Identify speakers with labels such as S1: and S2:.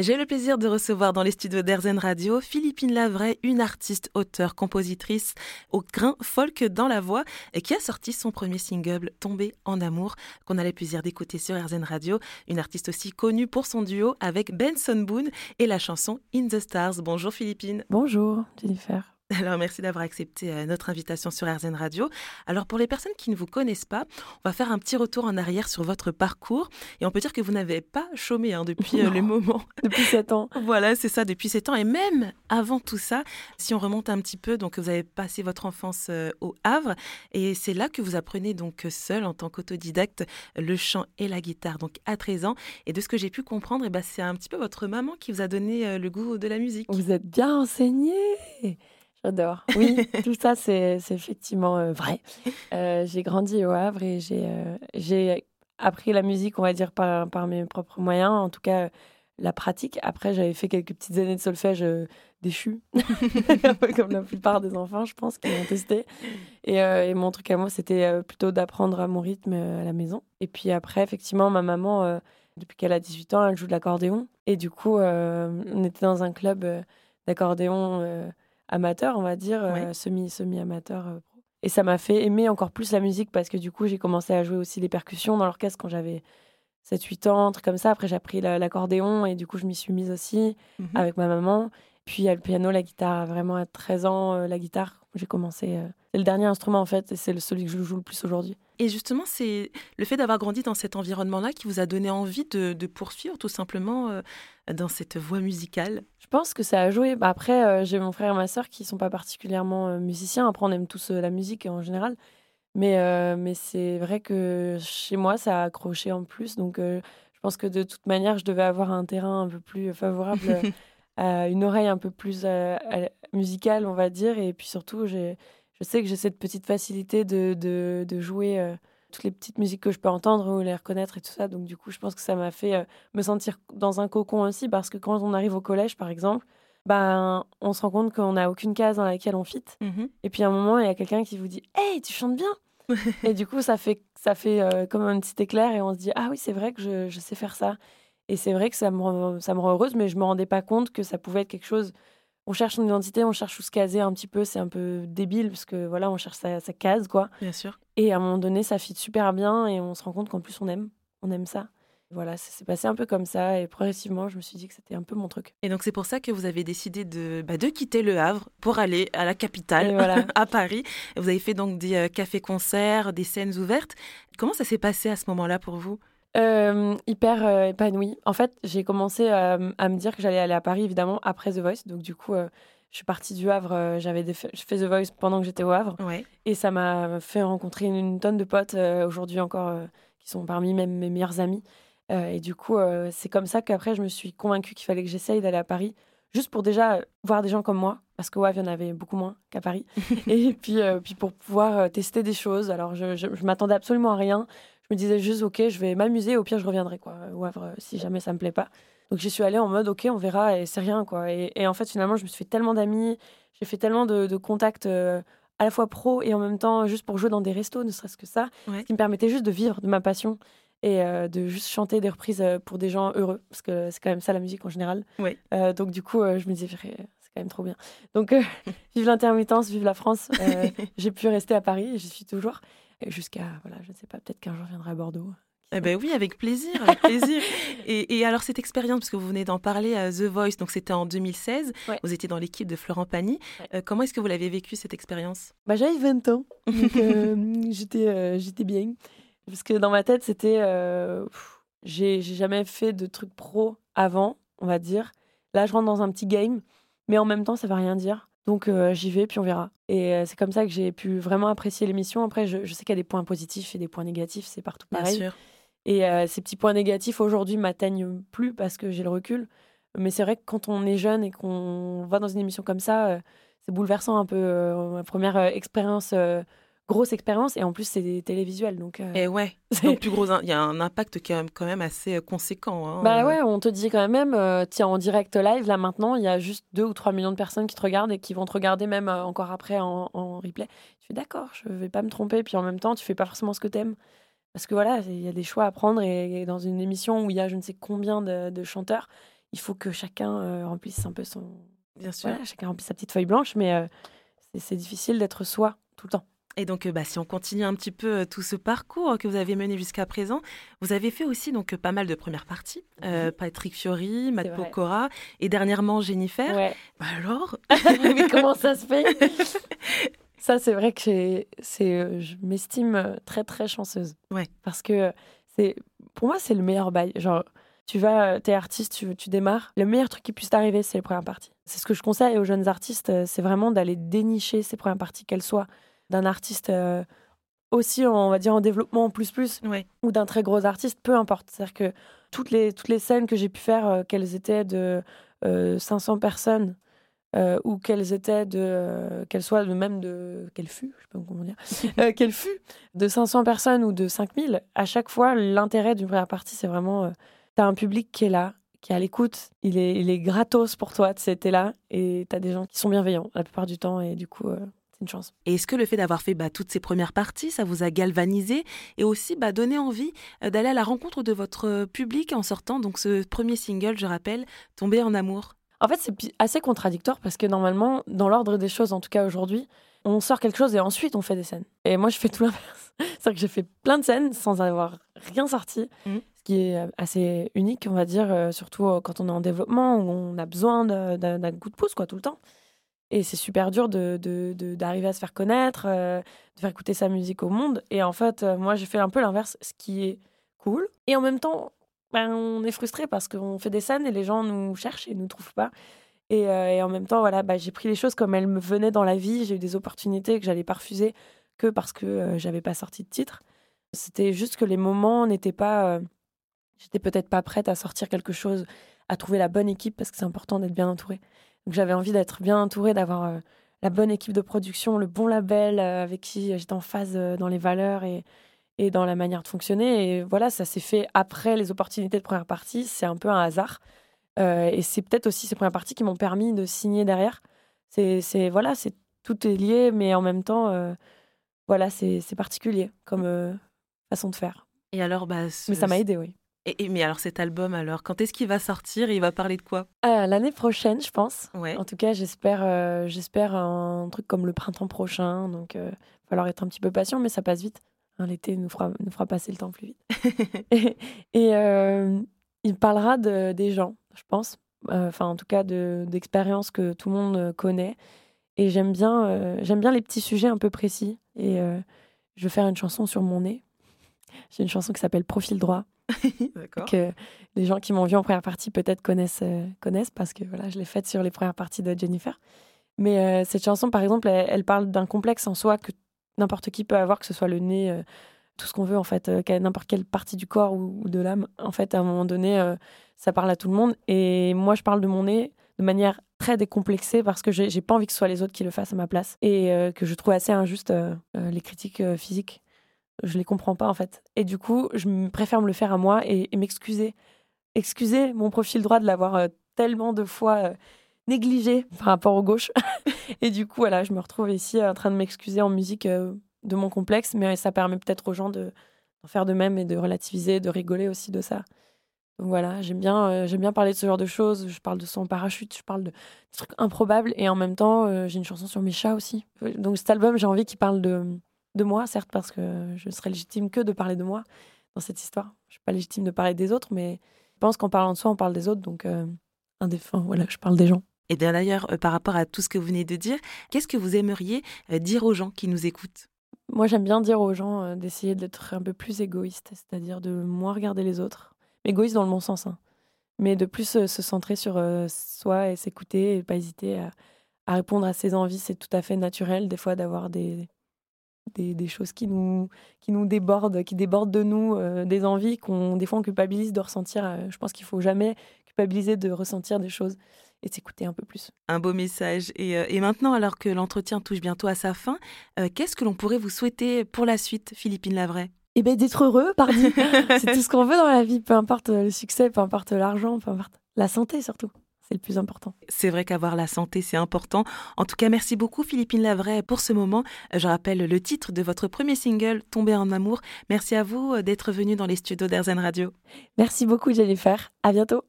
S1: J'ai le plaisir de recevoir dans les studios d'Erzen Radio Philippine Lavray, une artiste, auteure, compositrice au grain folk dans la voix et qui a sorti son premier single Tombé en amour qu'on a le plaisir d'écouter sur Erzen Radio. Une artiste aussi connue pour son duo avec Benson Boone et la chanson In the Stars. Bonjour Philippine.
S2: Bonjour Jennifer.
S1: Alors, merci d'avoir accepté euh, notre invitation sur RZN Radio. Alors, pour les personnes qui ne vous connaissent pas, on va faire un petit retour en arrière sur votre parcours. Et on peut dire que vous n'avez pas chômé hein, depuis euh, le moment.
S2: Depuis sept ans.
S1: voilà, c'est ça, depuis sept ans. Et même avant tout ça, si on remonte un petit peu, donc vous avez passé votre enfance euh, au Havre. Et c'est là que vous apprenez donc seul, en tant qu'autodidacte, le chant et la guitare, donc à 13 ans. Et de ce que j'ai pu comprendre, eh ben, c'est un petit peu votre maman qui vous a donné le goût de la musique.
S2: Vous êtes bien enseigné J'adore. Oui, tout ça, c'est effectivement euh, vrai. Euh, j'ai grandi au Havre et euh, j'ai appris la musique, on va dire, par, par, mes propres moyens. En tout cas, la pratique. Après, j'avais fait quelques petites années de solfège déchu, comme la plupart des enfants, je pense, qui ont testé. Et, et, mon truc à moi, c'était plutôt d'apprendre à mon rythme à la maison. Et puis après, effectivement, ma maman, depuis qu'elle a 18 ans, elle joue de l'accordéon. Et du coup, on était dans un club d'accordéon amateur, on va dire, euh, semi, semi-amateur. Euh, et ça m'a fait aimer encore plus la musique parce que du coup, j'ai commencé à jouer aussi les percussions dans l'orchestre quand j'avais 7-8 ans, un truc comme ça. Après, j'ai appris l'accordéon et du coup, je m'y suis mise aussi mmh avec ma maman. Puis il y a le piano, la guitare. Vraiment à 13 ans, euh, la guitare, j'ai commencé. Euh, c'est le dernier instrument en fait, et c'est celui que je joue le plus aujourd'hui.
S1: Et justement, c'est le fait d'avoir grandi dans cet environnement-là qui vous a donné envie de, poursuivre tout simplement euh, dans cette voie musicale?
S2: Je pense que ça a joué. Bah, après, j'ai mon frère et ma sœur qui sont pas particulièrement musiciens. Après, on aime tous la musique en général. Mais, mais c'est vrai que chez moi, ça a accroché en plus. Donc, je pense que de toute manière, je devais avoir un terrain un peu plus favorable une oreille un peu plus euh, musicale, on va dire. Et puis surtout, je sais que j'ai cette petite facilité de, de, jouer euh, toutes les petites musiques que je peux entendre ou les reconnaître et tout ça. Donc du coup, je pense que ça m'a fait euh, me sentir dans un cocon aussi, parce que quand on arrive au collège, par exemple, ben, on se rend compte qu'on n'a aucune case dans laquelle on fit. Mmh et puis à un moment, il y a quelqu'un qui vous dit Hey, tu chantes bien Et du coup, ça fait, ça fait comme un petit éclair et on se dit Ah oui, c'est vrai que je, je sais faire ça. Et c'est vrai que ça me, rend, ça me rend heureuse, mais je me rendais pas compte que ça pouvait être quelque chose. On cherche son identité, on cherche où se caser un petit peu. C'est un peu débile parce que voilà, on cherche sa, case, quoi.
S1: Bien sûr.
S2: Et à un moment donné, ça fit super bien et on se rend compte qu'en plus, on aime. On aime ça. Voilà, ça s'est passé un peu comme ça et progressivement, je me suis dit que c'était un peu mon truc.
S1: Et donc c'est pour ça que vous avez décidé de, bah, de quitter Le Havre pour aller à la capitale, voilà. à Paris. Vous avez fait donc des euh, cafés-concerts, des scènes ouvertes. Comment ça s'est passé à ce moment-là pour vous?
S2: Euh, hyper euh, épanouie. En fait, j'ai commencé à, me dire que j'allais aller à Paris, évidemment, après The Voice. Donc, du coup, euh, je suis partie du Havre. J'avais fait The Voice pendant que j'étais au Havre. Et ça m'a fait rencontrer une, tonne de potes, aujourd'hui encore, qui sont parmi même mes meilleurs amis. et du coup, c'est comme ça qu'après, je me suis convaincue qu'il fallait que j'essaye d'aller à Paris, juste pour déjà voir des gens comme moi, parce qu'au Havre, il y en avait beaucoup moins qu'à Paris. et puis, puis pour pouvoir tester des choses. Alors, je, je, je m'attendais absolument à rien je me disais juste, ok, je vais m'amuser, au pire, je reviendrai, quoi, au Havre, si jamais ça me plaît pas. Donc j'y suis allée en mode, ok, on verra, et c'est rien, quoi. Et, en fait, finalement, je me suis fait tellement d'amis, j'ai fait tellement de, contacts euh, à la fois pro et en même temps juste pour jouer dans des restos, ne serait-ce que ça, qui me permettait juste de vivre de ma passion et euh, de juste chanter des reprises euh, pour des gens heureux, parce que c'est quand même ça la musique en général. donc du coup, je me disais, c'est quand même trop bien. Donc vive l'intermittence, vive la France. j'ai pu rester à Paris, j'y suis toujours jusqu'à, voilà, je ne sais pas, peut-être qu'un jour je viendrai à Bordeaux.
S1: Eh ben oui, avec plaisir, avec plaisir. et, alors cette expérience, parce que vous venez d'en parler à The Voice, donc c'était en 2016, vous étiez dans l'équipe de Florent Pagny. Euh, comment est-ce que vous l'avez vécu cette expérience?
S2: Bah, J'avais 20 ans, donc euh, j'étais, euh, j'étais bien. Parce que dans ma tête, c'était... j'ai, j'ai jamais fait de trucs pro avant, on va dire. Là, je rentre dans un petit game, mais en même temps, ça ne veut rien dire. Donc euh, j'y vais, puis on verra. Et euh, c'est comme ça que j'ai pu vraiment apprécier l'émission. Après, je, sais qu'il y a des points positifs et des points négatifs, c'est partout pareil. Bien sûr. Et euh, ces petits points négatifs aujourd'hui m'atteignent plus parce que j'ai le recul. Mais c'est vrai que quand on est jeune et qu'on va dans une émission comme ça, c'est bouleversant un peu. ma première expérience grosse expérience et en plus c'est télévisuel donc
S1: euh, et ouais donc plus gros il y a un impact qui est quand même assez euh, conséquent hein,
S2: bah ouais on te dit quand même euh, tiens en direct live là maintenant il y a juste 2 ou 3 millions de personnes qui te regardent et qui vont te regarder même encore après en, replay tu fais d'accord je vais pas me tromper puis en même temps tu fais pas forcément ce que t'aimes parce que voilà il y a des choix à prendre et, dans une émission où il y a je ne sais combien de, chanteurs il faut que chacun remplisse un peu son.
S1: Bien sûr.
S2: chacun remplisse sa petite feuille blanche, mais c'est difficile d'être soi tout le temps.
S1: Et donc, bah, si on continue un petit peu tout ce parcours que vous avez mené jusqu'à présent, vous avez fait aussi donc pas mal de premières parties. Patrick Fiori, Matt Pokora et dernièrement Jennifer.
S2: Ouais.
S1: Bah alors
S2: Mais comment ça se fait? Ça, c'est vrai que c'est, je m'estime très très chanceuse.
S1: Ouais.
S2: Parce que c'est, pour moi, c'est le meilleur bail. Genre, tu vas, t'es artiste, tu, tu démarres. Le meilleur truc qui puisse t'arriver, c'est les premières parties. C'est ce que je conseille aux jeunes artistes, c'est vraiment d'aller dénicher ces premières parties, qu'elles soient d'un artiste euh, aussi, on va dire, en développement plus plus, ou d'un très gros artiste, peu importe. C'est-à-dire que toutes les, toutes les scènes que j'ai pu faire, euh, qu'elles étaient de 500 euh, personnes, ou qu'elles étaient de qu'elles soient de même de qu'elle fut je sais pas comment dire qu'elle fut de 500 personnes ou de 5000 à chaque fois l'intérêt d'une première partie c'est vraiment tu as un public qui est là qui est à l'écoute il est il est gratos pour toi tu es là et tu as des gens qui sont bienveillants la plupart du temps et du coup une chance.
S1: Et est-ce que le fait d'avoir fait bah, toutes ces premières parties, ça vous a galvanisé et aussi bah, donné envie euh, d'aller à la rencontre de votre euh, public en sortant donc ce premier single, je rappelle, Tomber en amour
S2: En fait, c'est assez contradictoire parce que normalement, dans l'ordre des choses, en tout cas aujourd'hui, on sort quelque chose et ensuite on fait des scènes. Et moi, je fais tout l'inverse. C'est-à-dire que j'ai fait plein de scènes sans avoir rien sorti, mmh. ce qui est euh, assez unique, on va dire, surtout quand on est en développement, où on a besoin d'un coup de pouce quoi, tout le temps. Et c'est super dur d'arriver de, de, à se faire connaître, euh, de faire écouter sa musique au monde. Et en fait, euh, moi, j'ai fait un peu l'inverse, ce qui est cool. Et en même temps, ben, on est frustré parce qu'on fait des scènes et les gens nous cherchent et nous trouvent pas. Et, euh, et en même temps, voilà, bah, j'ai pris les choses comme elles me venaient dans la vie. J'ai eu des opportunités que j'allais pas refuser que parce que j'avais pas sorti de titre. C'était juste que les moments n'étaient pas. J'étais peut-être pas prête à sortir quelque chose, à trouver la bonne équipe parce que c'est important d'être bien entouré. Donc j'avais envie d'être bien entourée, d'avoir euh, la bonne équipe de production, le bon label euh, avec qui j'étais en phase euh, dans les valeurs et, et dans la manière de fonctionner. Et voilà, ça s'est fait après les opportunités de première partie. C'est un peu un hasard. et c'est peut-être aussi ces premières parties qui m'ont permis de signer derrière. C'est voilà, c'est tout est lié, mais en même temps, voilà, c'est particulier comme façon de faire.
S1: Et alors, bah,
S2: mais ça m'a aidé, oui.
S1: Et, mais alors cet album, alors quand est-ce qu'il va sortir il va parler de quoi?
S2: Euh, L'année prochaine, je pense.
S1: Ouais.
S2: En tout cas, j'espère, euh, j'espère un truc comme le printemps prochain. Donc, il euh, va falloir être un petit peu patient, mais ça passe vite. Hein, l'été nous fera, nous fera passer le temps plus vite. et, il parlera de, des gens, je pense. Enfin, en tout cas, d'expériences que tout le monde connaît. Et j'aime bien, j'aime bien les petits sujets un peu précis. Et je vais faire une chanson sur mon nez. J'ai une chanson qui s'appelle Profil droit. que les gens qui m'ont vu en première partie peut-être connaissent, euh, connaissent parce que voilà, je l'ai faite sur les premières parties de Jennifer. Mais euh, cette chanson, par exemple, elle, parle d'un complexe en soi que n'importe qui peut avoir, que ce soit le nez, euh, tout ce qu'on veut en fait, n'importe quelle partie du corps ou, de l'âme. En fait, à un moment donné, ça parle à tout le monde. Et moi, je parle de mon nez de manière très décomplexée parce que j'ai pas envie que ce soit les autres qui le fassent à ma place et que je trouve assez injuste les critiques physiques je les comprends pas en fait. Et du coup, je préfère me le faire à moi et, m'excuser. Excuser mon profil droit de l'avoir euh, tellement de fois euh, négligé par rapport au gauche. et du coup, voilà, je me retrouve ici en train de m'excuser en musique euh, de mon complexe, mais ça permet peut-être aux gens de faire de même et de relativiser, de rigoler aussi de ça. Donc voilà, j'aime bien, j'aime bien parler de ce genre de choses. Je parle de son parachute, je parle de, trucs improbables et en même temps, j'ai une chanson sur mes chats aussi. Donc cet album, j'ai envie qu'il parle de, de moi, certes, parce que je serais légitime que de parler de moi dans cette histoire. Je suis pas légitime de parler des autres, mais je pense qu'en parlant de soi, on parle des autres. Donc, euh, un voilà, je parle des gens.
S1: Et d'ailleurs, euh, par rapport à tout ce que vous venez de dire, qu'est-ce que vous aimeriez euh, dire aux gens qui nous écoutent?
S2: Moi, j'aime bien dire aux gens d'essayer d'être un peu plus égoïste, c'est-à-dire de moins regarder les autres. Égoïste dans le bon sens, hein. mais de plus se centrer sur soi et s'écouter et pas hésiter à répondre à ses envies. C'est tout à fait naturel, des fois, d'avoir des, des, choses qui nous, qui nous débordent, qui débordent de nous, euh, des envies qu'on des fois on culpabilise de ressentir. Euh, je pense qu'il faut jamais culpabiliser de ressentir des choses et s'écouter un peu plus.
S1: Un beau message. Et, euh, et maintenant, alors que l'entretien touche bientôt à sa fin, qu'est-ce que l'on pourrait vous souhaiter pour la suite, Philippine Lavray?
S2: Eh bien, d'être heureux, pardon. c'est tout ce qu'on veut dans la vie, peu importe le succès, peu importe l'argent, peu importe la santé surtout c'est le plus important.
S1: C'est vrai qu'avoir la santé, c'est important. En tout cas, merci beaucoup Philippine Lavray pour ce moment. Je rappelle le titre de votre premier single, Tomber en amour. Merci à vous euh, d'être venu dans les studios d'Airzen Radio.
S2: Merci beaucoup Jennifer. À bientôt.